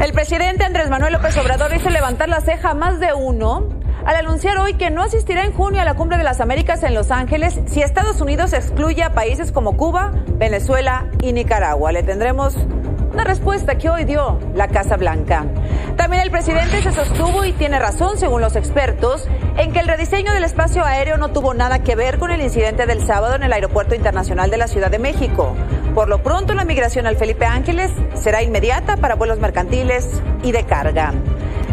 El presidente Andrés Manuel López Obrador hizo levantar la ceja a más de uno al anunciar hoy que no asistirá en junio a la Cumbre de las Américas en Los Ángeles si Estados Unidos excluye a países como Cuba, Venezuela y Nicaragua. Le tendremos una respuesta que hoy dio la Casa Blanca. También el presidente se sostuvo y tiene razón, según los expertos, en que el rediseño del espacio aéreo no tuvo nada que ver con el incidente del sábado en el Aeropuerto Internacional de la Ciudad de México. Por lo pronto, la migración al Felipe Ángeles será inmediata para vuelos mercantiles y de carga.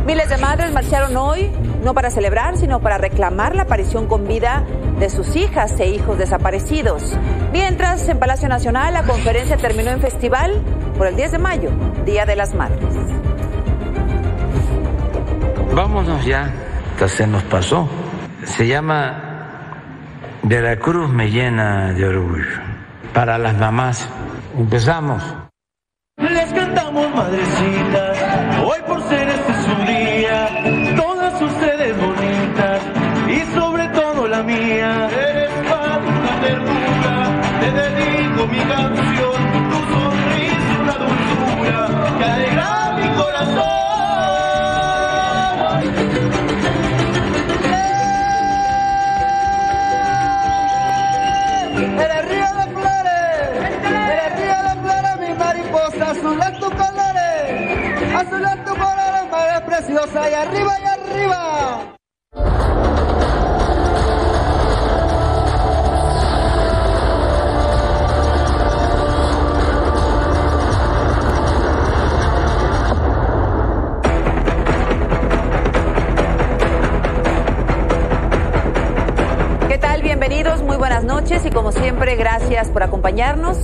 Miles de madres marcharon hoy, no para celebrar, sino para reclamar la aparición con vida de sus hijas e hijos desaparecidos. Mientras, en Palacio Nacional, la conferencia terminó en festival por el 10 de mayo, Día de las Madres. Vámonos ya, se nos pasó. Se llama Veracruz me llena de orgullo. Para las mamás, empezamos. Les cantamos madrecitas, acompañarnos.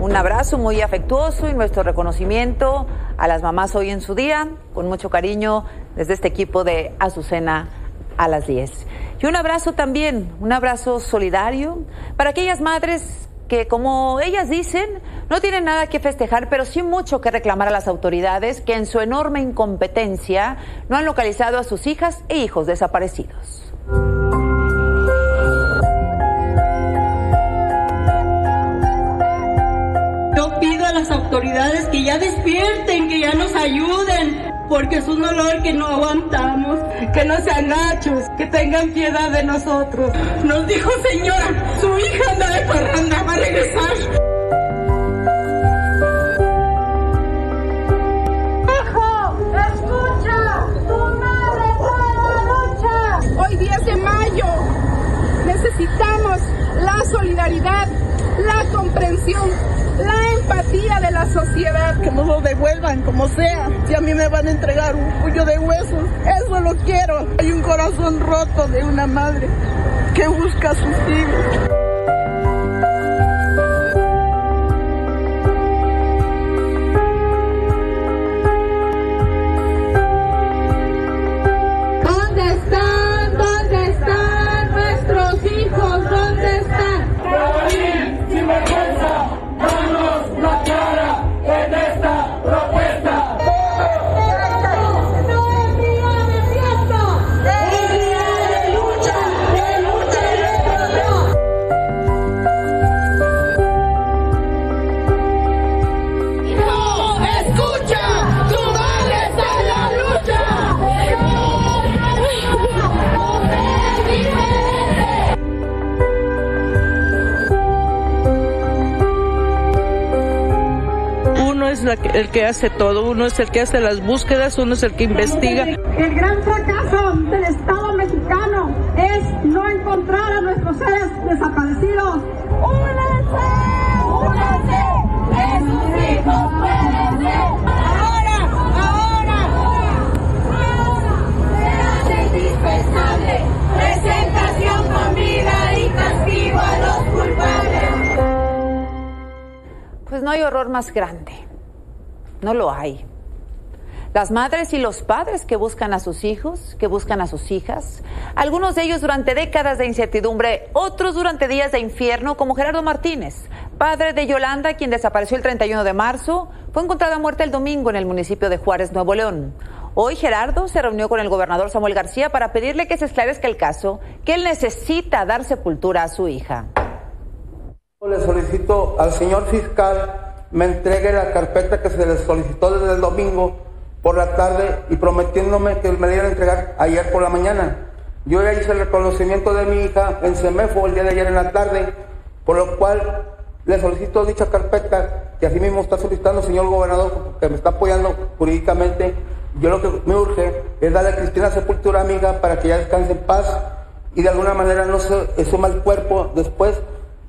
Un abrazo muy afectuoso y nuestro reconocimiento a las mamás hoy en su día, con mucho cariño desde este equipo de Azucena a las 10. Y un abrazo también, un abrazo solidario para aquellas madres que, como ellas dicen, no tienen nada que festejar, pero sí mucho que reclamar a las autoridades que en su enorme incompetencia no han localizado a sus hijas e hijos desaparecidos. Que ya despierten, que ya nos ayuden, porque es un olor que no aguantamos, que no sean gachos, que tengan piedad de nosotros. Nos dijo señora, su hija anda de parranda, va a regresar. Devuelvan como sea. Si a mí me van a entregar un puño de huesos, eso lo quiero. Hay un corazón roto de una madre que busca a sus hijos. El que hace todo, uno es el que hace las búsquedas, uno es el que investiga. El gran fracaso del Estado mexicano es no encontrar a nuestros seres desaparecidos. ¡Únanse! ¡Únanse! ¡Esos hijos pueden ser! ¡Ahora! ¡Ahora! ¡Ahora! ¡Se hace indispensable! ¡Presentación con vida y castigo a los culpables! Pues no hay horror más grande. No lo hay. Las madres y los padres que buscan a sus hijos, que buscan a sus hijas, algunos de ellos durante décadas de incertidumbre, otros durante días de infierno, como Gerardo Martínez, padre de Yolanda, quien desapareció el 31 de marzo, fue encontrada muerta el domingo en el municipio de Juárez, Nuevo León. Hoy Gerardo se reunió con el gobernador Samuel García para pedirle que se esclarezca el caso, que él necesita dar sepultura a su hija. Le solicito al señor fiscal me entregue la carpeta que se le solicitó desde el domingo por la tarde y prometiéndome que me la iban a entregar ayer por la mañana. Yo ya hice el reconocimiento de mi hija en CEMEFO el día de ayer en la tarde, por lo cual le solicito dicha carpeta que así mismo está solicitando el señor gobernador, que me está apoyando jurídicamente. Yo lo que me urge es darle a Cristina Sepultura amiga para que ya descanse en paz y de alguna manera no se suma el cuerpo después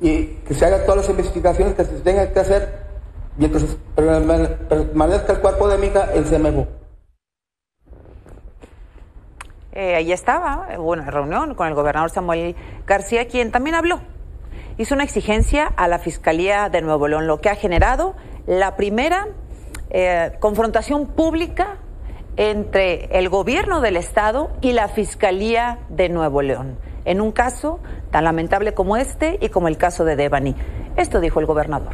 y que se hagan todas las investigaciones que se tengan que hacer y entonces permanezca el cuerpo de mi hija en CEMEFO. Eh, ahí estaba, hubo una reunión con el gobernador Samuel García, quien también habló. Hizo una exigencia a la Fiscalía de Nuevo León, lo que ha generado la primera eh, confrontación pública entre el gobierno del Estado y la Fiscalía de Nuevo León, en un caso tan lamentable como este y como el caso de Devani. Esto dijo el gobernador.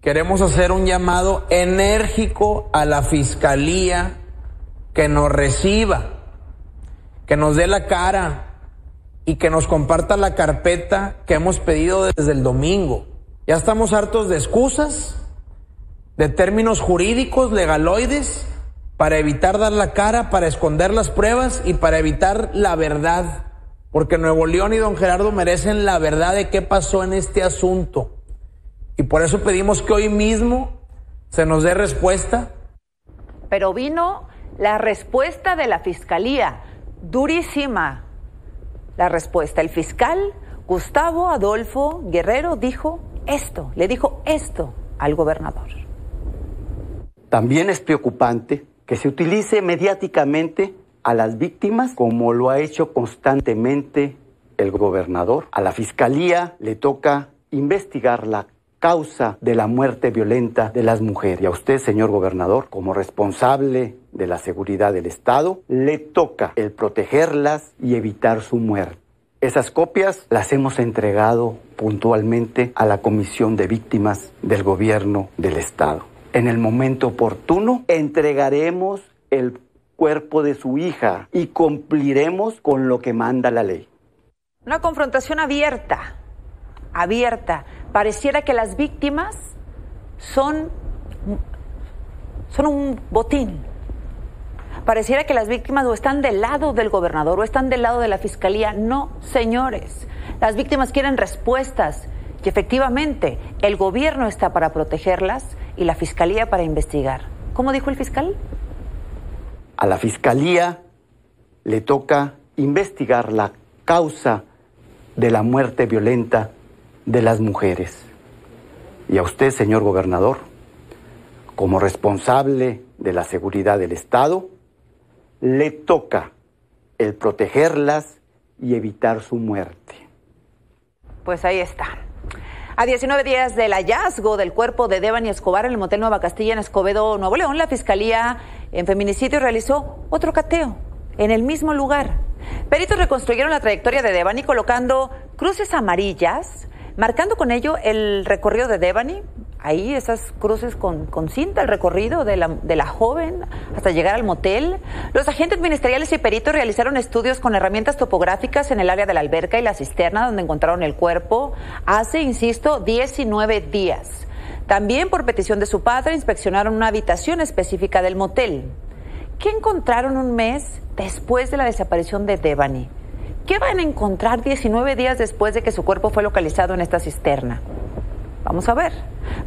Queremos hacer un llamado enérgico a la Fiscalía que nos reciba, que nos dé la cara y que nos comparta la carpeta que hemos pedido desde el domingo. Ya estamos hartos de excusas, de términos jurídicos, legaloides, para evitar dar la cara, para esconder las pruebas y para evitar la verdad. Porque Nuevo León y don Gerardo merecen la verdad de qué pasó en este asunto. Y por eso pedimos que hoy mismo se nos dé respuesta. Pero vino la respuesta de la fiscalía, durísima. La respuesta, el fiscal Gustavo Adolfo Guerrero dijo esto, le dijo esto al gobernador. También es preocupante que se utilice mediáticamente a las víctimas como lo ha hecho constantemente el gobernador. A la fiscalía le toca investigar la causa de la muerte violenta de las mujeres. Y a usted, señor gobernador, como responsable de la seguridad del Estado, le toca el protegerlas y evitar su muerte. Esas copias las hemos entregado puntualmente a la Comisión de Víctimas del Gobierno del Estado. En el momento oportuno entregaremos el cuerpo de su hija y cumpliremos con lo que manda la ley. Una confrontación abierta, abierta pareciera que las víctimas son, son un botín. Pareciera que las víctimas o están del lado del gobernador o están del lado de la fiscalía. No, señores. Las víctimas quieren respuestas y efectivamente el gobierno está para protegerlas y la fiscalía para investigar. ¿Cómo dijo el fiscal? A la fiscalía le toca investigar la causa de la muerte violenta de las mujeres. Y a usted, señor gobernador, como responsable de la seguridad del Estado, le toca el protegerlas y evitar su muerte. Pues ahí está. A 19 días del hallazgo del cuerpo de Devani Escobar en el Motel Nueva Castilla en Escobedo, Nuevo León, la Fiscalía en Feminicidio realizó otro cateo en el mismo lugar. Peritos reconstruyeron la trayectoria de Devani colocando cruces amarillas marcando con ello el recorrido de Devani, ahí esas cruces con, cinta, el recorrido de la, joven hasta llegar al motel. Los agentes ministeriales y peritos realizaron estudios con herramientas topográficas en el área de la alberca y la cisterna donde encontraron el cuerpo hace, insisto, 19 días. También por petición de su padre inspeccionaron una habitación específica del motel. ¿Qué encontraron un mes después de la desaparición de Devani? ¿Qué van a encontrar 19 días después de que su cuerpo fue localizado en esta cisterna? Vamos a ver.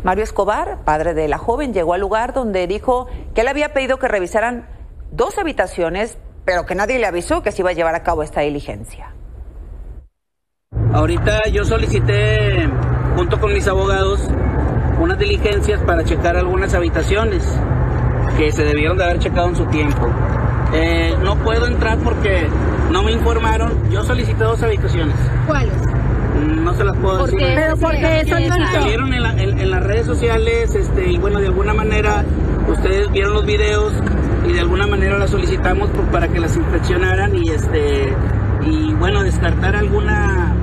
Mario Escobar, padre de la joven, llegó al lugar donde dijo que él había pedido que revisaran dos habitaciones, pero que nadie le avisó que se iba a llevar a cabo esta diligencia. Ahorita yo solicité, junto con mis abogados, unas diligencias para checar algunas habitaciones que se debieron de haber checado en su tiempo. Eh, no puedo entrar porque no me informaron. Yo solicité dos habitaciones. ¿Cuáles? No se las puedo decir. Pero porque eso no Salieron en, en, las redes sociales este, y bueno, de alguna manera ustedes vieron los videos y de alguna manera las solicitamos para que las inspeccionaran y este y bueno, descartar alguna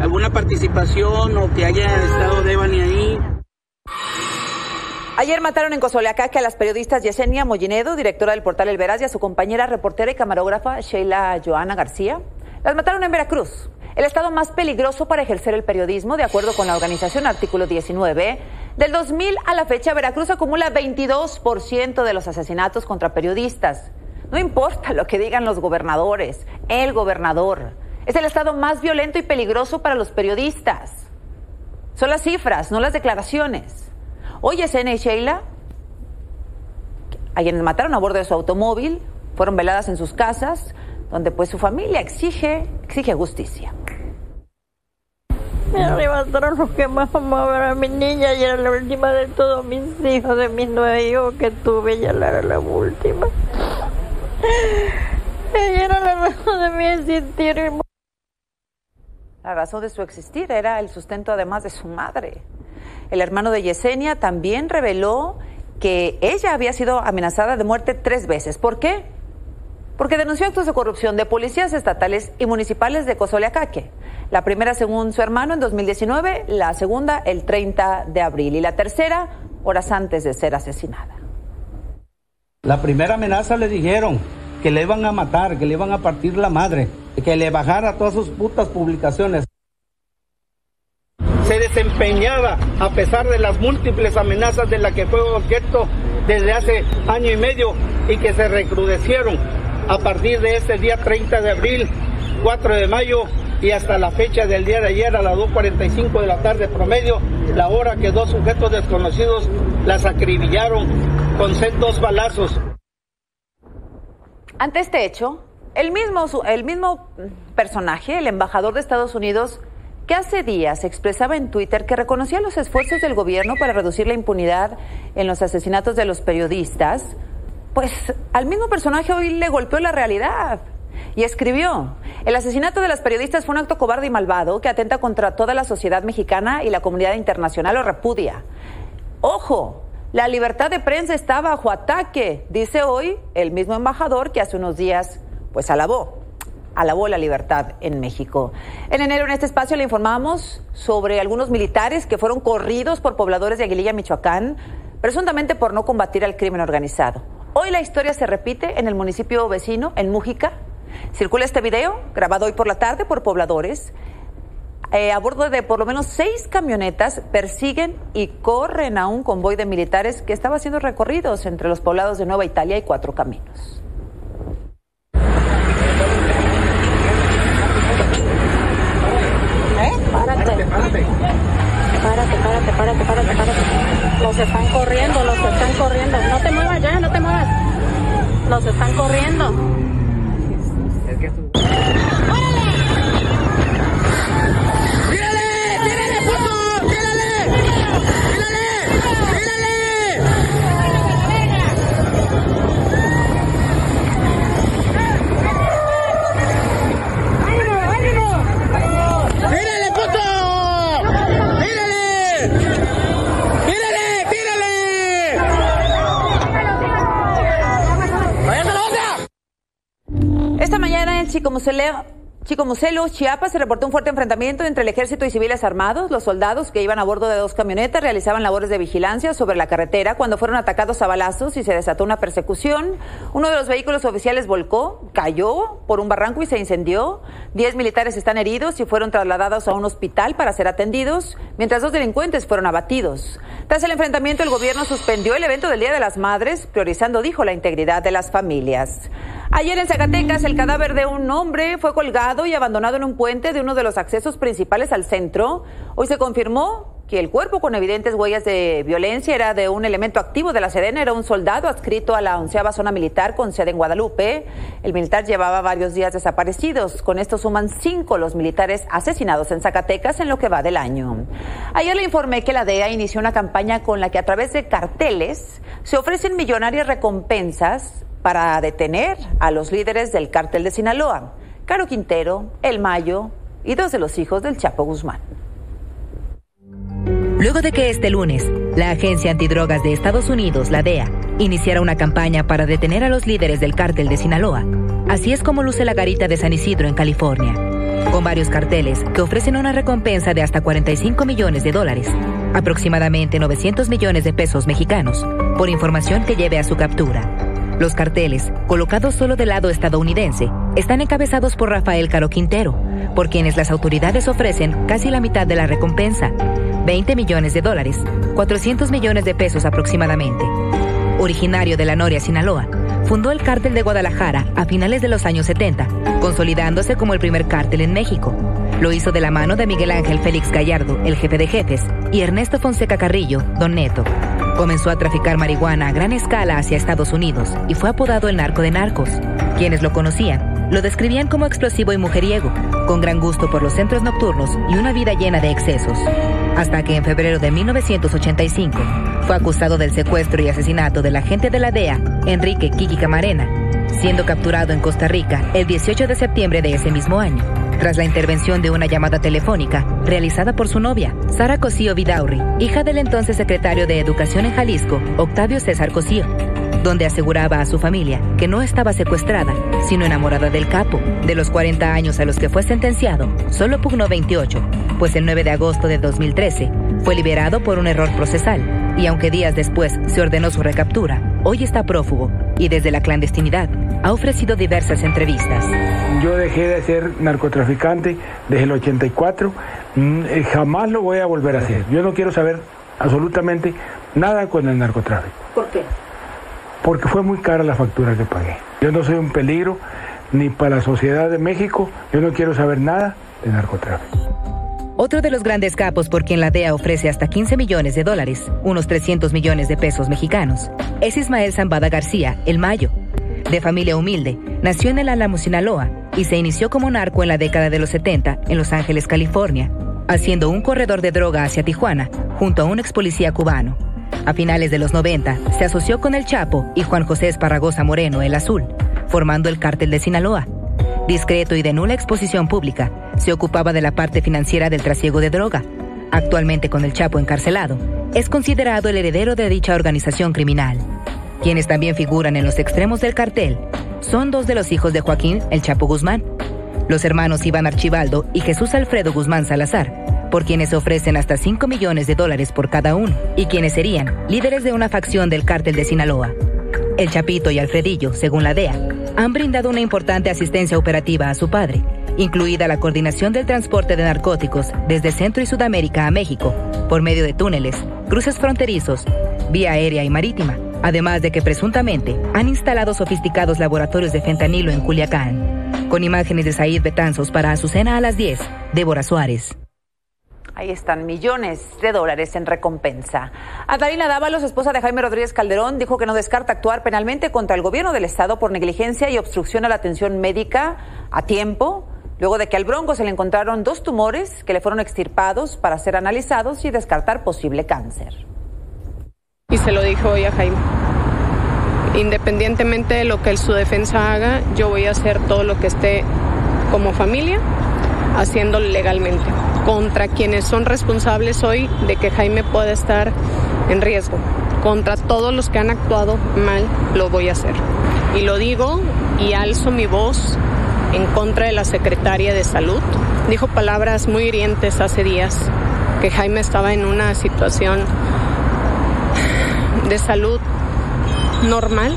alguna participación o que haya estado Devani ahí. Ayer mataron en Cozoleacaque a las periodistas Yesenia Mollinedo, directora del portal El Veraz, y a su compañera reportera y camarógrafa Sheila Joana García. Las mataron en Veracruz, el estado más peligroso para ejercer el periodismo, de acuerdo con la organización Artículo 19. Del 2000 a la fecha, Veracruz acumula 22% de los asesinatos contra periodistas. No importa lo que digan los gobernadores, el gobernador. Es el estado más violento y peligroso para los periodistas. Son las cifras, no las declaraciones. Hoy Esena y Sheila, a quienes mataron a bordo de su automóvil, fueron veladas en sus casas, donde pues su familia exige, exige justicia. Me levantaron los que más amaban a mi niña y era la última de todos mis hijos, de mis nueve hijos que tuve, ella era la última. Ella era la razón de mi existir. La razón de su existir era el sustento además de su madre. El hermano de Yesenia también reveló que ella había sido amenazada de muerte tres veces. ¿Por qué? Porque denunció actos de corrupción de policías estatales y municipales de Cozoleacaque. La primera según su hermano en 2019, la segunda el 30 de abril y la tercera horas antes de ser asesinada. La primera amenaza le dijeron que le iban a matar, que le iban a partir la madre, que le bajara todas sus putas publicaciones. Se desempeñaba a pesar de las múltiples amenazas de las que fue objeto desde hace año y medio y que se recrudecieron a partir de este día 30 de abril, 4 de mayo y hasta la fecha del día de ayer a las 2.45 de la tarde promedio, la hora que dos sujetos desconocidos las acribillaron con dos balazos. Ante este hecho, el mismo, el mismo personaje, el embajador de Estados Unidos, que hace días expresaba en Twitter que reconocía los esfuerzos del gobierno para reducir la impunidad en los asesinatos de los periodistas, pues al mismo personaje hoy le golpeó la realidad y escribió, el asesinato de las periodistas fue un acto cobarde y malvado que atenta contra toda la sociedad mexicana y la comunidad internacional lo repudia. Ojo, la libertad de prensa está bajo ataque, dice hoy el mismo embajador que hace unos días pues alabó alabó la libertad en México. En enero en este espacio le informamos sobre algunos militares que fueron corridos por pobladores de Aguililla, Michoacán, presuntamente por no combatir al crimen organizado. Hoy la historia se repite en el municipio vecino, en Mújica. Circula este video, grabado hoy por la tarde por pobladores. Eh, a bordo de por lo menos seis camionetas persiguen y corren a un convoy de militares que estaba haciendo recorridos entre los poblados de Nueva Italia y Cuatro Caminos. Párate. Párate, párate, párate, párate, párate. Los están corriendo, los están corriendo. No te muevas ya, no te muevas. Los están corriendo. Chico Muselo, Chiapas, se reportó un fuerte enfrentamiento entre el ejército y civiles armados. Los soldados que iban a bordo de dos camionetas realizaban labores de vigilancia sobre la carretera cuando fueron atacados a balazos y se desató una persecución. Uno de los vehículos oficiales volcó, cayó por un barranco y se incendió. Diez militares están heridos y fueron trasladados a un hospital para ser atendidos, mientras dos delincuentes fueron abatidos. Tras el enfrentamiento, el gobierno suspendió el evento del Día de las Madres, priorizando, dijo, la integridad de las familias. Ayer en Zacatecas, el cadáver de un hombre fue colgado y abandonado en un puente de uno de los accesos principales al centro. Hoy se confirmó que el cuerpo con evidentes huellas de violencia era de un elemento activo de la Sedena, era un soldado adscrito a la onceava zona militar con sede en Guadalupe. El militar llevaba varios días desaparecidos. Con esto suman cinco los militares asesinados en Zacatecas en lo que va del año. Ayer le informé que la DEA inició una campaña con la que a través de carteles se ofrecen millonarias recompensas para detener a los líderes del cártel de Sinaloa, Caro Quintero, El Mayo y dos de los hijos del Chapo Guzmán. Luego de que este lunes la Agencia Antidrogas de Estados Unidos, la DEA, iniciara una campaña para detener a los líderes del cártel de Sinaloa, así es como luce la garita de San Isidro en California, con varios carteles que ofrecen una recompensa de hasta 45 millones de dólares, aproximadamente 900 millones de pesos mexicanos, por información que lleve a su captura. Los carteles, colocados solo del lado estadounidense, están encabezados por Rafael Caro Quintero, por quienes las autoridades ofrecen casi la mitad de la recompensa, 20 millones de dólares, 400 millones de pesos aproximadamente. Originario de la Noria, Sinaloa, fundó el cártel de Guadalajara a finales de los años 70, consolidándose como el primer cártel en México. Lo hizo de la mano de Miguel Ángel Félix Gallardo, el jefe de jefes, y Ernesto Fonseca Carrillo, Don Neto. Comenzó a traficar marihuana a gran escala hacia Estados Unidos y fue apodado el narco de narcos. Quienes lo conocían lo describían como explosivo y mujeriego, con gran gusto por los centros nocturnos y una vida llena de excesos. Hasta que en febrero de 1985 fue acusado del secuestro y asesinato del agente de la DEA, Enrique Kiki Camarena, siendo capturado en Costa Rica el 18 de septiembre de ese mismo año, tras la intervención de una llamada telefónica realizada por su novia, Sara Cosío Vidaurri, hija del entonces secretario de Educación en Jalisco, Octavio César Cosío donde aseguraba a su familia que no estaba secuestrada, sino enamorada del capo. De los 40 años a los que fue sentenciado, solo pugnó 28, pues el 9 de agosto de 2013 fue liberado por un error procesal y aunque días después se ordenó su recaptura, hoy está prófugo y desde la clandestinidad ha ofrecido diversas entrevistas. Yo dejé de ser narcotraficante desde el 84, mm, eh, jamás lo voy a volver a hacer. Yo no quiero saber absolutamente nada con el narcotráfico. ¿Por qué? porque fue muy cara la factura que pagué. Yo no soy un peligro ni para la sociedad de México, yo no quiero saber nada de narcotráfico. Otro de los grandes capos por quien la DEA ofrece hasta 15 millones de dólares, unos 300 millones de pesos mexicanos, es Ismael Zambada García, el Mayo. De familia humilde, nació en el Álamo, Sinaloa, y se inició como narco en la década de los 70 en Los Ángeles, California, haciendo un corredor de droga hacia Tijuana, junto a un ex policía cubano. A finales de los 90, se asoció con el Chapo y Juan José Esparragosa Moreno, el Azul, formando el cártel de Sinaloa. Discreto y de nula exposición pública, se ocupaba de la parte financiera del trasiego de droga. Actualmente con el Chapo encarcelado, es considerado el heredero de dicha organización criminal. Quienes también figuran en los extremos del cartel son dos de los hijos de Joaquín, el Chapo Guzmán, los hermanos Iván Archibaldo y Jesús Alfredo Guzmán Salazar, por quienes ofrecen hasta 5 millones de dólares por cada uno, y quienes serían líderes de una facción del cártel de Sinaloa. El Chapito y Alfredillo, según la DEA, han brindado una importante asistencia operativa a su padre, incluida la coordinación del transporte de narcóticos desde Centro y Sudamérica a México, por medio de túneles, cruces fronterizos, vía aérea y marítima, además de que presuntamente han instalado sofisticados laboratorios de fentanilo en Culiacán. Con imágenes de Said Betanzos para Azucena a las 10, Débora Suárez. Ahí están millones de dólares en recompensa. Adalina Dávalos, esposa de Jaime Rodríguez Calderón, dijo que no descarta actuar penalmente contra el gobierno del Estado por negligencia y obstrucción a la atención médica a tiempo, luego de que al Bronco se le encontraron dos tumores que le fueron extirpados para ser analizados y descartar posible cáncer. Y se lo dijo hoy a Jaime. Independientemente de lo que su defensa haga, yo voy a hacer todo lo que esté como familia haciéndolo legalmente contra quienes son responsables hoy de que Jaime pueda estar en riesgo. Contra todos los que han actuado mal, lo voy a hacer. Y lo digo y alzo mi voz en contra de la secretaria de salud. Dijo palabras muy hirientes hace días, que Jaime estaba en una situación de salud normal,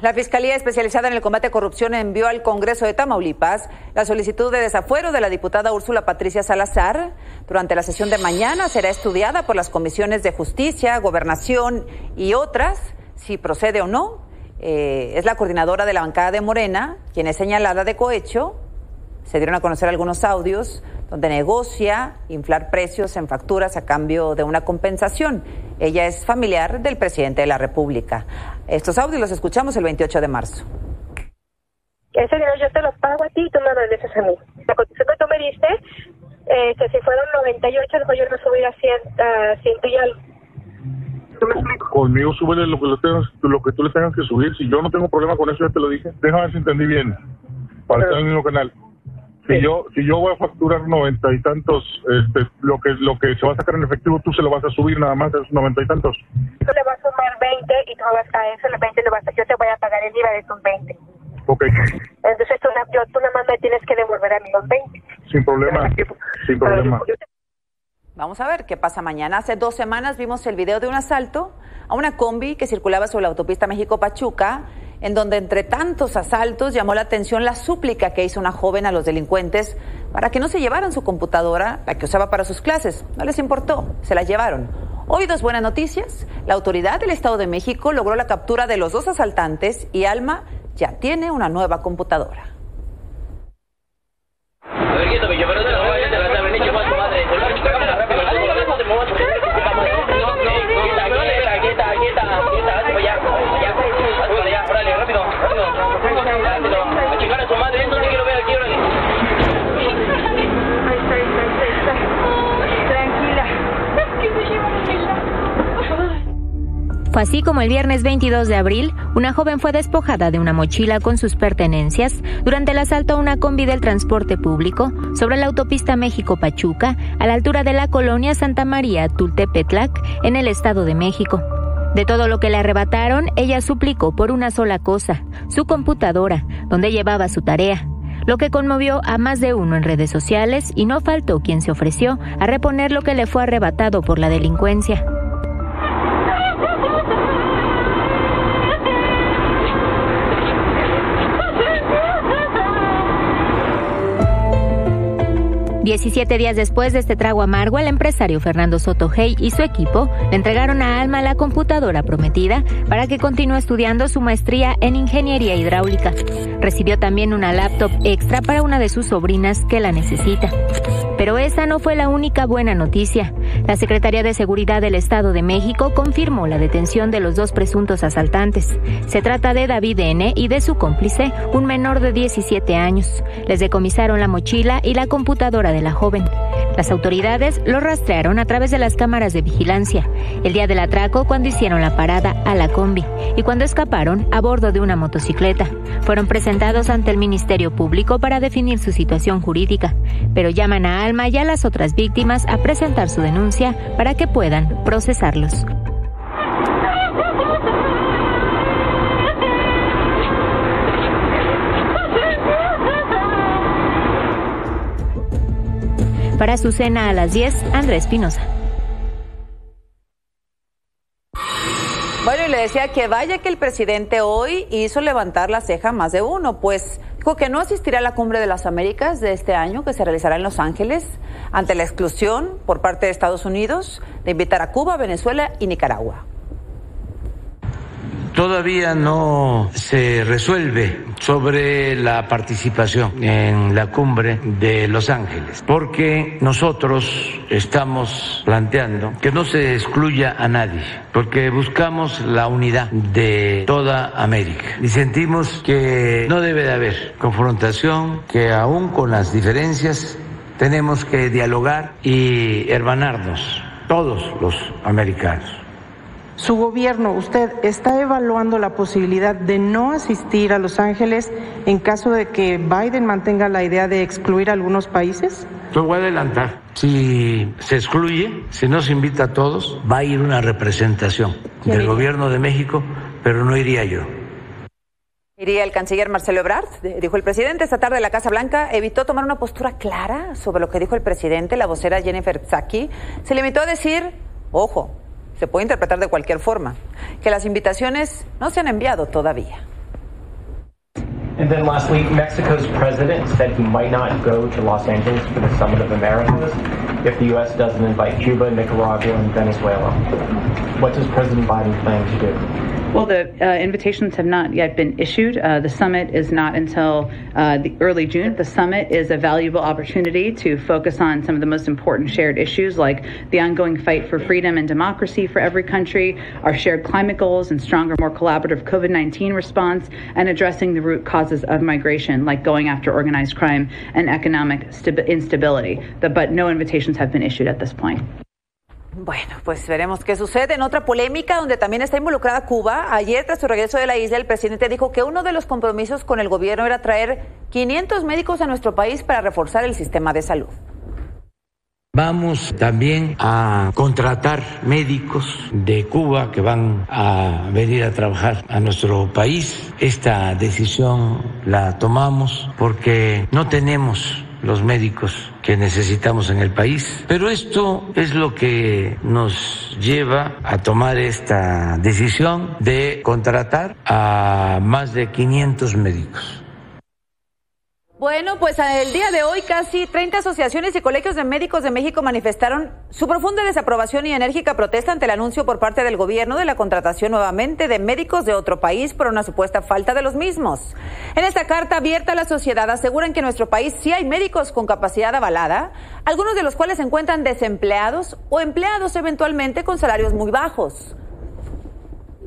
la Fiscalía Especializada en el Combate a Corrupción envió al Congreso de Tamaulipas la solicitud de desafuero de la diputada Úrsula Patricia Salazar. Durante la sesión de mañana será estudiada por las comisiones de justicia, gobernación y otras, si procede o no. Eh, es la coordinadora de la bancada de Morena, quien es señalada de cohecho. Se dieron a conocer algunos audios donde negocia inflar precios en facturas a cambio de una compensación. Ella es familiar del presidente de la República. Estos audios los escuchamos el 28 de marzo. Ese dinero yo te lo pago a ti y tú me lo regresas a mí. La cotización que tú me diste, eh, que si fueron 98, yo me subir a 100, a 100 y algo. Conmigo súbele lo que, lo, tengas, lo que tú le tengas que subir. Si yo no tengo problema con eso, ya te lo dije. Déjame ver si entendí bien. Para estar en el mismo canal si yo si yo voy a facturar noventa y tantos este lo que lo que se va a sacar en efectivo tú se lo vas a subir nada más esos noventa y tantos. Tú le vas a sumar 20 y tú vas a eso los 20 le vas a, yo te voy a pagar el IVA de esos 20 Ok. entonces tú, yo, tú nada más me tienes que devolver a mí los 20 sin problema sin problema Vamos a ver qué pasa mañana. Hace dos semanas vimos el video de un asalto a una combi que circulaba sobre la autopista México-Pachuca en donde entre tantos asaltos llamó la atención la súplica que hizo una joven a los delincuentes para que no se llevaran su computadora, la que usaba para sus clases. No les importó, se la llevaron. Hoy dos buenas noticias. La autoridad del Estado de México logró la captura de los dos asaltantes y Alma ya tiene una nueva computadora. Así como el viernes 22 de abril, una joven fue despojada de una mochila con sus pertenencias durante el asalto a una combi del transporte público sobre la autopista México-Pachuca, a la altura de la colonia Santa María Tultepetlac, en el Estado de México. De todo lo que le arrebataron, ella suplicó por una sola cosa, su computadora, donde llevaba su tarea lo que conmovió a más de uno en redes sociales y no faltó quien se ofreció a reponer lo que le fue arrebatado por la delincuencia. 17 días después de este trago amargo, el empresario Fernando Soto Hey y su equipo le entregaron a Alma la computadora prometida para que continúe estudiando su maestría en ingeniería hidráulica. Recibió también una laptop extra para una de sus sobrinas que la necesita. Pero esa no fue la única buena noticia. La Secretaría de Seguridad del Estado de México confirmó la detención de los dos presuntos asaltantes. Se trata de David N. y de su cómplice, un menor de 17 años. Les decomisaron la mochila y la computadora de la joven. Las autoridades lo rastrearon a través de las cámaras de vigilancia, el día del atraco cuando hicieron la parada a la combi y cuando escaparon a bordo de una motocicleta. Fueron presentados ante el Ministerio Público para definir su situación jurídica, pero llaman a Alma y a las otras víctimas a presentar su denuncia para que puedan procesarlos. Para su cena a las 10, Andrés Pinoza. Bueno, y le decía que vaya que el presidente hoy hizo levantar la ceja más de uno, pues dijo que no asistirá a la cumbre de las Américas de este año que se realizará en Los Ángeles ante la exclusión por parte de Estados Unidos de invitar a Cuba, Venezuela y Nicaragua todavía no se resuelve sobre la participación en la cumbre de Los Ángeles, porque nosotros estamos planteando que no se excluya a nadie, porque buscamos la unidad de toda América. Y sentimos que no debe de haber confrontación, que aún con las diferencias tenemos que dialogar y hermanarnos todos los americanos su gobierno, usted está evaluando la posibilidad de no asistir a Los Ángeles en caso de que Biden mantenga la idea de excluir a algunos países? Yo voy a adelantar. Si se excluye, si no se invita a todos, va a ir una representación del gobierno de México, pero no iría yo. Iría el canciller Marcelo Ebrard, dijo el presidente. Esta tarde la Casa Blanca evitó tomar una postura clara sobre lo que dijo el presidente. La vocera Jennifer Psaki se limitó a decir, ojo, se puede interpretar de cualquier forma, que las invitaciones no se han enviado todavía. And then last week, Mexico's president said he might not go to Los Angeles for the Summit of Americas if the U.S. doesn't invite Cuba, Nicaragua, and Venezuela. What does President Biden plan to do? Well, the uh, invitations have not yet been issued. Uh, the summit is not until uh, the early June. The summit is a valuable opportunity to focus on some of the most important shared issues, like the ongoing fight for freedom and democracy for every country, our shared climate goals, and stronger, more collaborative COVID 19 response, and addressing the root causes of migration, like going after organized crime and economic instability. The, but no invitations have been issued at this point. Bueno, pues veremos qué sucede. En otra polémica donde también está involucrada Cuba, ayer tras su regreso de la isla, el presidente dijo que uno de los compromisos con el gobierno era traer 500 médicos a nuestro país para reforzar el sistema de salud. Vamos también a contratar médicos de Cuba que van a venir a trabajar a nuestro país. Esta decisión la tomamos porque no tenemos los médicos que necesitamos en el país. Pero esto es lo que nos lleva a tomar esta decisión de contratar a más de 500 médicos. Bueno, pues el día de hoy casi 30 asociaciones y colegios de médicos de México manifestaron su profunda desaprobación y enérgica protesta ante el anuncio por parte del gobierno de la contratación nuevamente de médicos de otro país por una supuesta falta de los mismos. En esta carta abierta a la sociedad aseguran que en nuestro país sí hay médicos con capacidad avalada, algunos de los cuales se encuentran desempleados o empleados eventualmente con salarios muy bajos.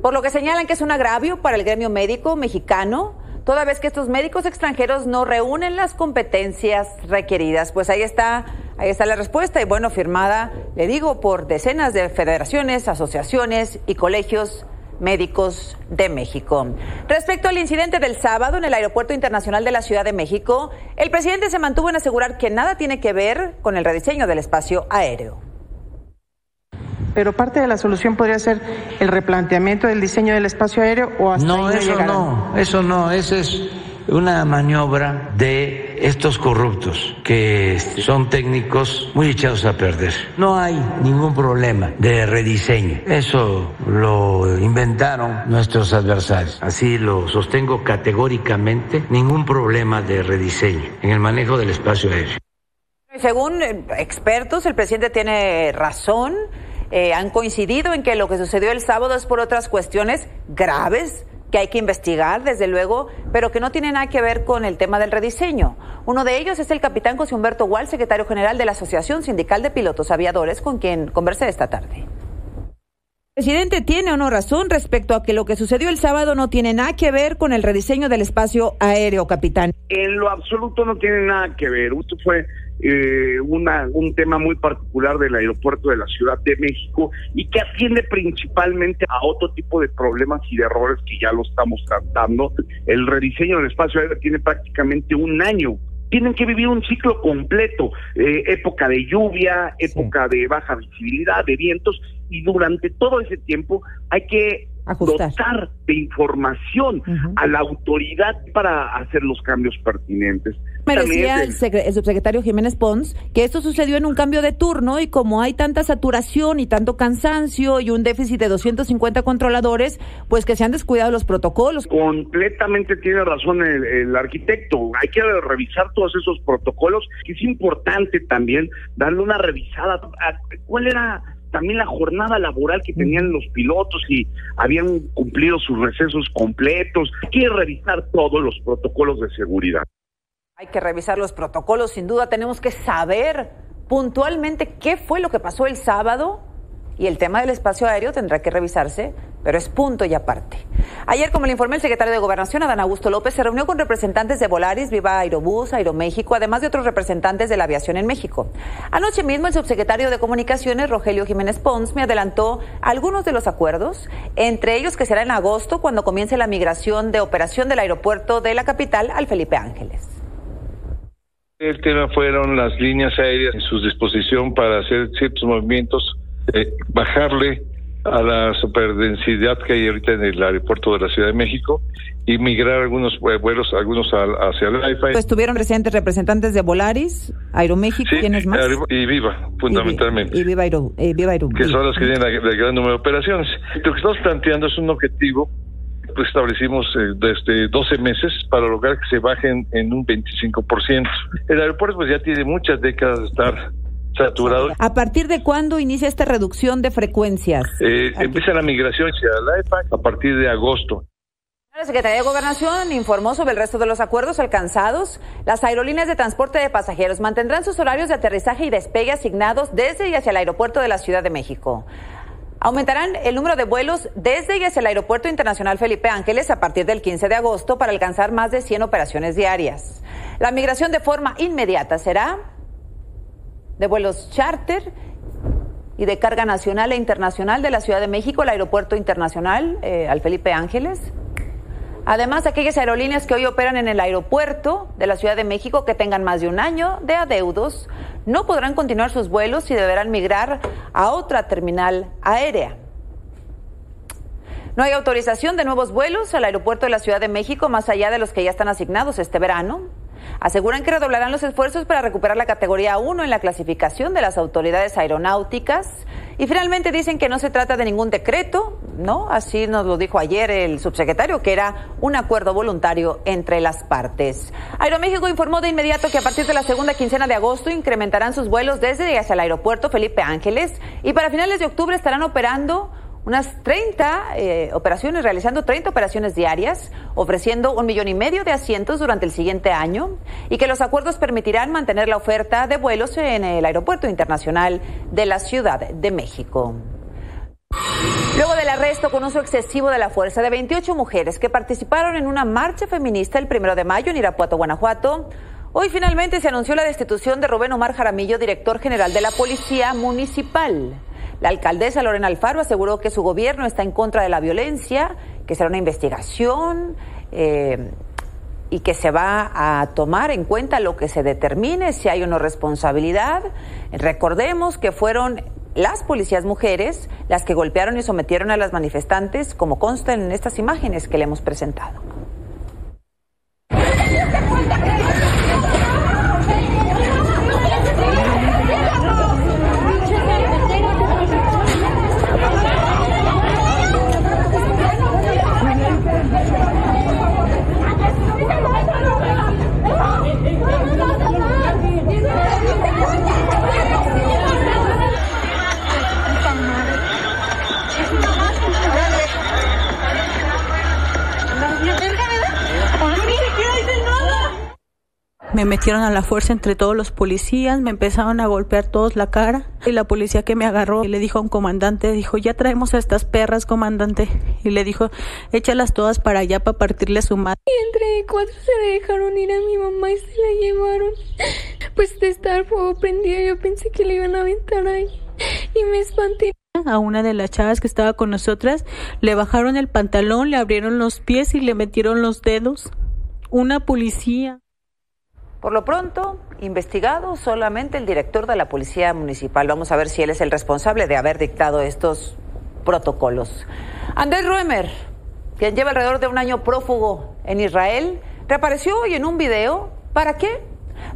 Por lo que señalan que es un agravio para el gremio médico mexicano toda vez que estos médicos extranjeros no reúnen las competencias requeridas. Pues ahí está, ahí está la respuesta y bueno, firmada, le digo, por decenas de federaciones, asociaciones y colegios médicos de México. Respecto al incidente del sábado en el Aeropuerto Internacional de la Ciudad de México, el presidente se mantuvo en asegurar que nada tiene que ver con el rediseño del espacio aéreo pero parte de la solución podría ser el replanteamiento del diseño del espacio aéreo o hasta no, eso no, eso no, esa es una maniobra de estos corruptos que son técnicos muy echados a perder. No hay ningún problema de rediseño. Eso lo inventaron nuestros adversarios. Así lo sostengo categóricamente, ningún problema de rediseño en el manejo del espacio aéreo. Según eh, expertos, el presidente tiene razón eh, han coincidido en que lo que sucedió el sábado es por otras cuestiones graves que hay que investigar, desde luego, pero que no tienen nada que ver con el tema del rediseño. Uno de ellos es el capitán José Humberto Gual, secretario general de la Asociación Sindical de Pilotos Aviadores, con quien conversé esta tarde. ¿El presidente tiene o no razón respecto a que lo que sucedió el sábado no tiene nada que ver con el rediseño del espacio aéreo, capitán? En lo absoluto no tiene nada que ver. Esto fue eh, una, un tema muy particular del aeropuerto de la Ciudad de México y que atiende principalmente a otro tipo de problemas y de errores que ya lo estamos tratando. El rediseño del espacio aéreo tiene prácticamente un año tienen que vivir un ciclo completo, eh, época de lluvia, época de baja visibilidad, de vientos, y durante todo ese tiempo hay que dotar de información a la autoridad para hacer los cambios pertinentes. Me decía el, subsecretario Jiménez Pons que esto sucedió en un cambio de turno y como hay tanta saturación y tanto cansancio y un déficit de 250 controladores, pues que se han descuidado los protocolos. Completamente tiene razón el, el arquitecto. Hay que revisar todos esos protocolos. Es importante también darle una revisada. a ¿Cuál era también la jornada laboral que tenían los pilotos y habían cumplido sus recesos completos. Hay que revisar todos los protocolos de seguridad. Hay que revisar los protocolos, sin duda tenemos que saber puntualmente qué fue lo que pasó el sábado y el tema del espacio aéreo tendrá que revisarse, pero es punto y aparte. Ayer, como le informé el secretario de Gobernación, Adán Augusto López, se reunió con representantes de Volaris, Viva Aerobús, Aeroméxico, además de otros representantes de la aviación en México. Anoche mismo, el subsecretario de Comunicaciones, Rogelio Jiménez Pons, me adelantó algunos de los acuerdos, entre ellos que será en agosto, cuando comience la migración de operación del aeropuerto de la capital al Felipe Ángeles. El tema fueron las líneas aéreas en su disposición para hacer ciertos movimientos eh, bajarle a la superdensidad que hay ahorita en el aeropuerto de la Ciudad de México y migrar algunos vuelos, algunos hacia el IFA. Pues estuvieron recientes representantes de Volaris, Aeroméxico, ¿quiénes más? Y Viva, fundamentalmente. Y, Viva, Aero, eh, Viva Que son las que tienen el gran número de operaciones. Lo que estamos planteando es un objetivo pues establecimos eh, desde 12 meses para lograr que se bajen en un 25%. El aeropuerto pues ya tiene muchas décadas de estar saturado. ¿A partir de cuándo inicia esta reducción de frecuencias? Eh, empieza la migración hacia la EPAC a partir de agosto. La Secretaría de Gobernación informó sobre el resto de los acuerdos alcanzados. Las aerolíneas de transporte de pasajeros mantendrán sus horarios de aterrizaje y despegue asignados desde y hacia el aeropuerto de la Ciudad de México. Aumentarán el número de vuelos desde y hacia el Aeropuerto Internacional Felipe Ángeles a partir del 15 de agosto para alcanzar más de 100 operaciones diarias. La migración de forma inmediata será de vuelos charter y de carga nacional e internacional de la Ciudad de México, el Aeropuerto Internacional eh, al Felipe Ángeles. Además, aquellas aerolíneas que hoy operan en el aeropuerto de la Ciudad de México que tengan más de un año de adeudos no podrán continuar sus vuelos y deberán migrar a otra terminal aérea. No hay autorización de nuevos vuelos al aeropuerto de la Ciudad de México más allá de los que ya están asignados este verano. Aseguran que redoblarán los esfuerzos para recuperar la categoría 1 en la clasificación de las autoridades aeronáuticas. Y finalmente dicen que no se trata de ningún decreto, ¿no? Así nos lo dijo ayer el subsecretario, que era un acuerdo voluntario entre las partes. Aeroméxico informó de inmediato que a partir de la segunda quincena de agosto incrementarán sus vuelos desde y hacia el aeropuerto Felipe Ángeles y para finales de octubre estarán operando unas 30 eh, operaciones, realizando 30 operaciones diarias, ofreciendo un millón y medio de asientos durante el siguiente año y que los acuerdos permitirán mantener la oferta de vuelos en el Aeropuerto Internacional de la Ciudad de México. Luego del arresto con uso excesivo de la fuerza de 28 mujeres que participaron en una marcha feminista el primero de mayo en Irapuato, Guanajuato, hoy finalmente se anunció la destitución de Rubén Omar Jaramillo, director general de la Policía Municipal. La alcaldesa Lorena Alfaro aseguró que su gobierno está en contra de la violencia, que será una investigación eh, y que se va a tomar en cuenta lo que se determine, si hay una responsabilidad. Recordemos que fueron las policías mujeres las que golpearon y sometieron a las manifestantes, como consta en estas imágenes que le hemos presentado. Me metieron a la fuerza entre todos los policías, me empezaron a golpear todos la cara y la policía que me agarró le dijo a un comandante, dijo, ya traemos a estas perras, comandante. Y le dijo, échalas todas para allá para partirle a su madre. Y entre cuatro se dejaron ir a mi mamá y se la llevaron. Pues de estar fuego prendido yo pensé que le iban a aventar ahí y me espanté. A una de las chavas que estaba con nosotras le bajaron el pantalón, le abrieron los pies y le metieron los dedos. Una policía. Por lo pronto, investigado solamente el director de la Policía Municipal. Vamos a ver si él es el responsable de haber dictado estos protocolos. Andrés Ruemer, quien lleva alrededor de un año prófugo en Israel, reapareció hoy en un video. ¿Para qué?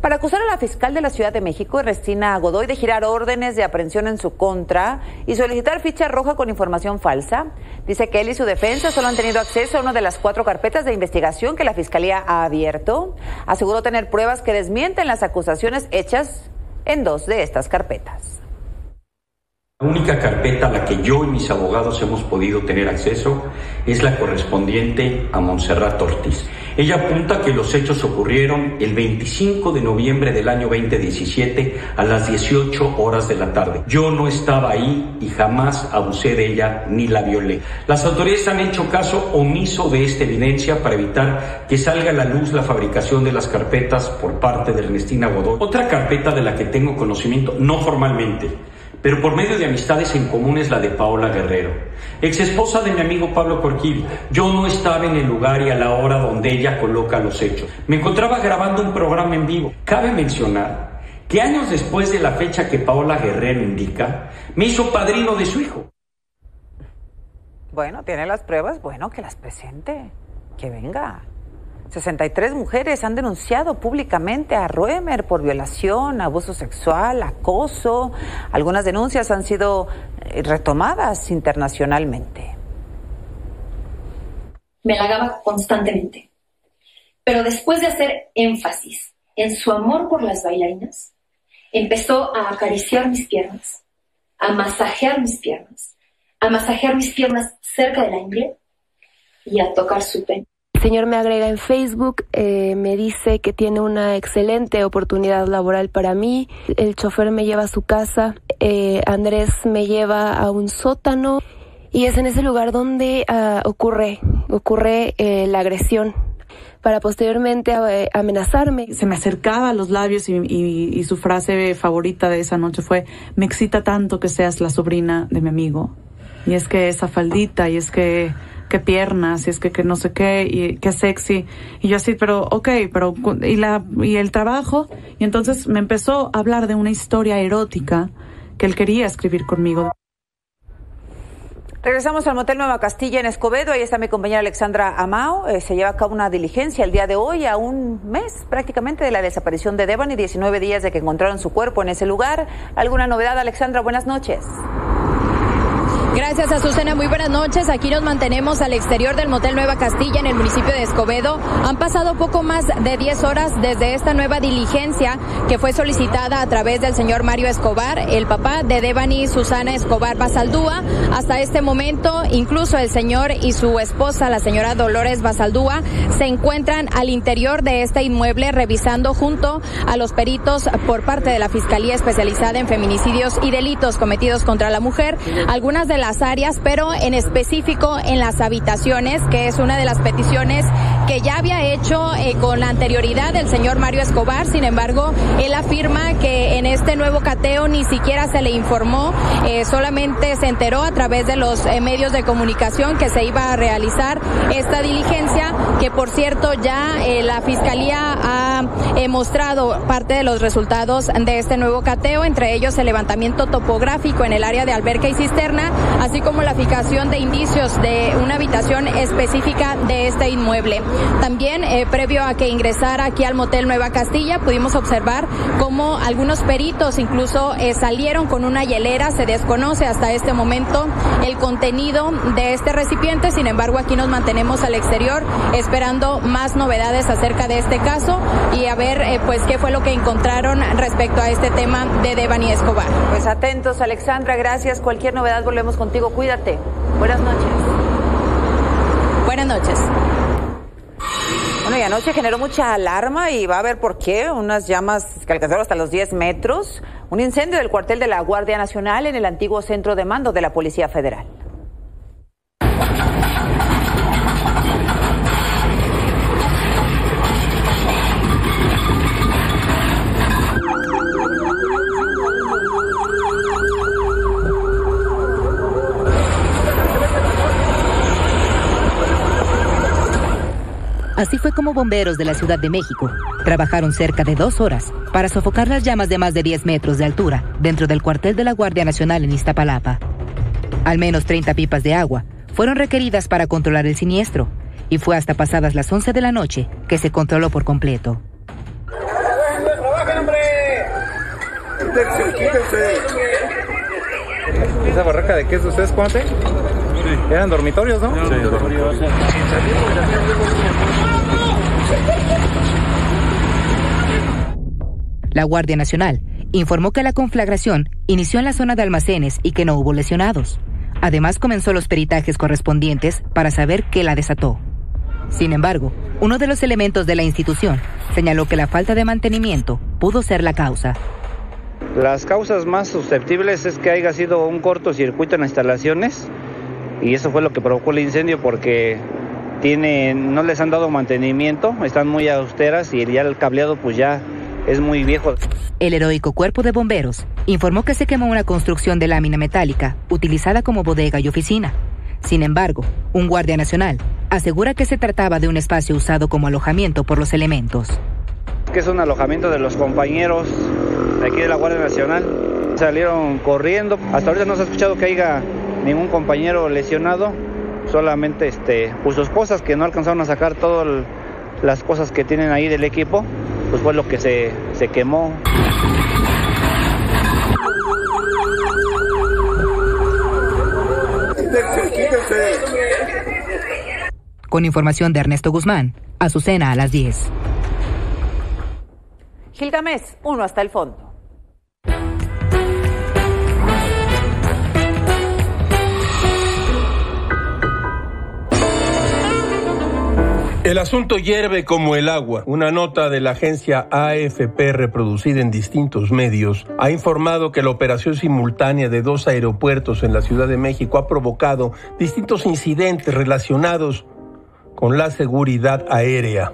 Para acusar a la fiscal de la Ciudad de México, Ernestina Godoy, de girar órdenes de aprehensión en su contra y solicitar ficha roja con información falsa. Dice que él y su defensa solo han tenido acceso a una de las cuatro carpetas de investigación que la Fiscalía ha abierto. Aseguró tener pruebas que desmienten las acusaciones hechas en dos de estas carpetas. La única carpeta a la que yo y mis abogados hemos podido tener acceso es la correspondiente a Montserrat Ortiz. Ella apunta que los hechos ocurrieron el 25 de noviembre del año 2017 a las 18 horas de la tarde. Yo no estaba ahí y jamás abusé de ella ni la violé. Las autoridades han hecho caso omiso de esta evidencia para evitar que salga a la luz la fabricación de las carpetas por parte de Ernestina Godoy. Otra carpeta de la que tengo conocimiento, no formalmente, pero por medio de amistades en común es la de Paola Guerrero, ex esposa de mi amigo Pablo Corquil. Yo no estaba en el lugar y a la hora donde ella coloca los hechos. Me encontraba grabando un programa en vivo. Cabe mencionar que años después de la fecha que Paola Guerrero indica, me hizo padrino de su hijo. Bueno, tiene las pruebas, bueno, que las presente, que venga. 63 mujeres han denunciado públicamente a Ruemer por violación, abuso sexual, acoso. Algunas denuncias han sido eh, retomadas internacionalmente. Me halagaba constantemente. Pero después de hacer énfasis en su amor por las bailarinas, empezó a acariciar mis piernas, a masajear mis piernas, a masajear mis piernas cerca de la ingle y a tocar su pene. El señor me agrega en Facebook, eh, me dice que tiene una excelente oportunidad laboral para mí. El chofer me lleva a su casa, eh, Andrés me lleva a un sótano y es en ese lugar donde ah, ocurre, ocurre eh, la agresión para posteriormente amenazarme. Se me acercaba a los labios y, y, su frase favorita de esa noche fue, me excita tanto que seas la sobrina de mi amigo. Y es que esa faldita, y es que qué piernas, y es que, que no sé qué, y qué sexy. Y yo así, pero ok, pero y, la, y el trabajo. Y entonces me empezó a hablar de una historia erótica que él quería escribir conmigo. Regresamos al Motel Nueva Castilla en Escobedo. Ahí está mi compañera Alexandra Amao. Eh, se lleva a cabo una diligencia el día de hoy, a un mes prácticamente de la desaparición de Devani, 19 días de que encontraron su cuerpo en ese lugar. ¿Alguna novedad, Alexandra? Buenas noches. Gracias, Azucena. Muy buenas noches. Aquí nos mantenemos al exterior del Motel Nueva Castilla en el municipio de Escobedo. Han pasado poco más de 10 horas desde esta nueva diligencia que fue solicitada a través del señor Mario Escobar, el papá de Devani Susana Escobar Basaldúa. Hasta este momento, incluso el señor y su esposa, la señora Dolores Basaldúa, se encuentran al interior de este inmueble revisando junto a los peritos por parte de la Fiscalía Especializada en Feminicidios y Delitos Cometidos contra la Mujer algunas de las las áreas, pero en específico en las habitaciones, que es una de las peticiones que ya había hecho eh, con la anterioridad el señor Mario Escobar. Sin embargo, él afirma que en este nuevo cateo ni siquiera se le informó, eh, solamente se enteró a través de los eh, medios de comunicación que se iba a realizar esta diligencia, que por cierto ya la Fiscalía ha mostrado parte de los resultados de este nuevo cateo, entre ellos el levantamiento topográfico en el área de alberca y cisterna, así como la fijación de indicios de una habitación específica de este inmueble. También, eh, previo a que ingresara aquí al motel Nueva Castilla, pudimos observar cómo algunos peritos incluso eh, salieron con una hielera. Se desconoce hasta este momento el contenido de este recipiente. Sin embargo, aquí nos mantenemos al exterior esperando más novedades acerca de este caso y a ver eh, pues qué fue lo que encontraron respecto a este tema de Devani Escobar. Pues atentos, Alexandra, gracias. Cualquier novedad volvemos con contigo. Cuídate. Buenas noches. Buenas noches. Bueno, y anoche generó mucha alarma y va a ver por qué. Unas llamas que alcanzaron hasta los 10 metros. Un incendio del cuartel de la Guardia Nacional en el antiguo centro de mando de la Policía Federal. Así fue como bomberos de la Ciudad de México trabajaron cerca de dos horas para sofocar las llamas de más de 10 metros de altura dentro del cuartel de la Guardia Nacional en Iztapalapa. Al menos 30 pipas de agua fueron requeridas para controlar el siniestro y fue hasta pasadas las 11 de la noche que se controló por completo. ¿Esa barraca de qué es ustedes, Juanse? Sí. Eran dormitorios, ¿no? Sí, dormitorios. La Guardia Nacional informó que la conflagración inició en la zona de almacenes y que no hubo lesionados. Además comenzó los peritajes correspondientes para saber qué la desató. Sin embargo, uno de los elementos de la institución señaló que la falta de mantenimiento pudo ser la causa. Las causas más susceptibles es que haya sido un cortocircuito en las instalaciones y eso fue lo que provocó el incendio porque no les han dado mantenimiento, están muy austeras y ya el cableado pues ya es muy viejo. El heroico cuerpo de bomberos informó que se quemó una construcción de lámina metálica utilizada como bodega y oficina. Sin embargo, un guardia nacional asegura que se trataba de un espacio usado como alojamiento por los elementos. Que es un alojamiento de los compañeros de aquí de la Guardia Nacional. Salieron corriendo. Hasta ahorita no se ha escuchado que haya ningún compañero lesionado solamente este, pues sus cosas que no alcanzaron a sacar todas las cosas que tienen ahí del equipo, pues fue lo que se, se quemó. Con información de Ernesto Guzmán, Azucena a las 10. Gilgamesh, uno hasta el fondo. El asunto hierve como el agua. Una nota de la agencia AFP reproducida en distintos medios ha informado que la operación simultánea de dos aeropuertos en la Ciudad de México ha provocado distintos incidentes relacionados con la seguridad aérea.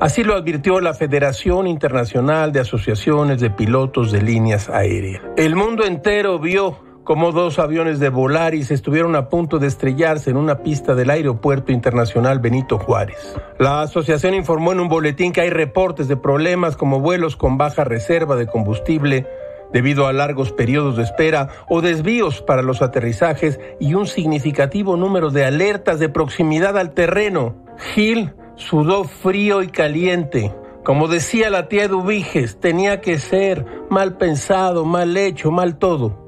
Así lo advirtió la Federación Internacional de Asociaciones de Pilotos de Líneas Aéreas. El mundo entero vio como dos aviones de Volaris estuvieron a punto de estrellarse en una pista del Aeropuerto Internacional Benito Juárez. La asociación informó en un boletín que hay reportes de problemas como vuelos con baja reserva de combustible, debido a largos periodos de espera o desvíos para los aterrizajes y un significativo número de alertas de proximidad al terreno. Gil sudó frío y caliente. Como decía la tía Dubiges, tenía que ser mal pensado, mal hecho, mal todo.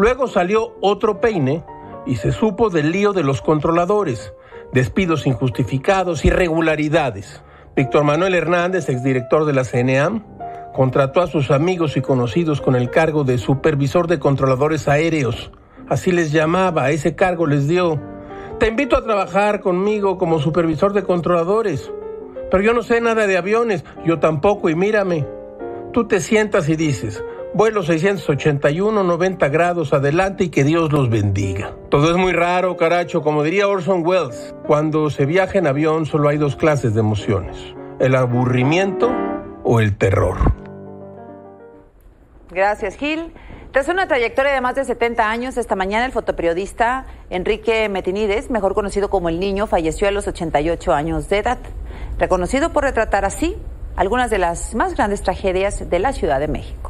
Luego salió otro peine y se supo del lío de los controladores, despidos injustificados, irregularidades. Víctor Manuel Hernández, exdirector de la CNAM, contrató a sus amigos y conocidos con el cargo de supervisor de controladores aéreos. Así les llamaba, ese cargo les dio. Te invito a trabajar conmigo como supervisor de controladores. Pero yo no sé nada de aviones, yo tampoco, y mírame. Tú te sientas y dices, vuelo 681, 90 grados adelante y que Dios los bendiga. Todo es muy raro, caracho, como diría Orson Welles. Cuando se viaja en avión solo hay dos clases de emociones, el aburrimiento o el terror. Gracias, Gil. Tras una trayectoria de más de 70 años, esta mañana el fotoperiodista Enrique Metinides, mejor conocido como El Niño, falleció a los 88 años de edad, reconocido por retratar así algunas de las más grandes tragedias de la Ciudad de México.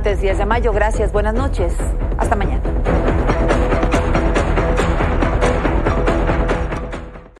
martes 10 de mayo. Gracias, buenas noches.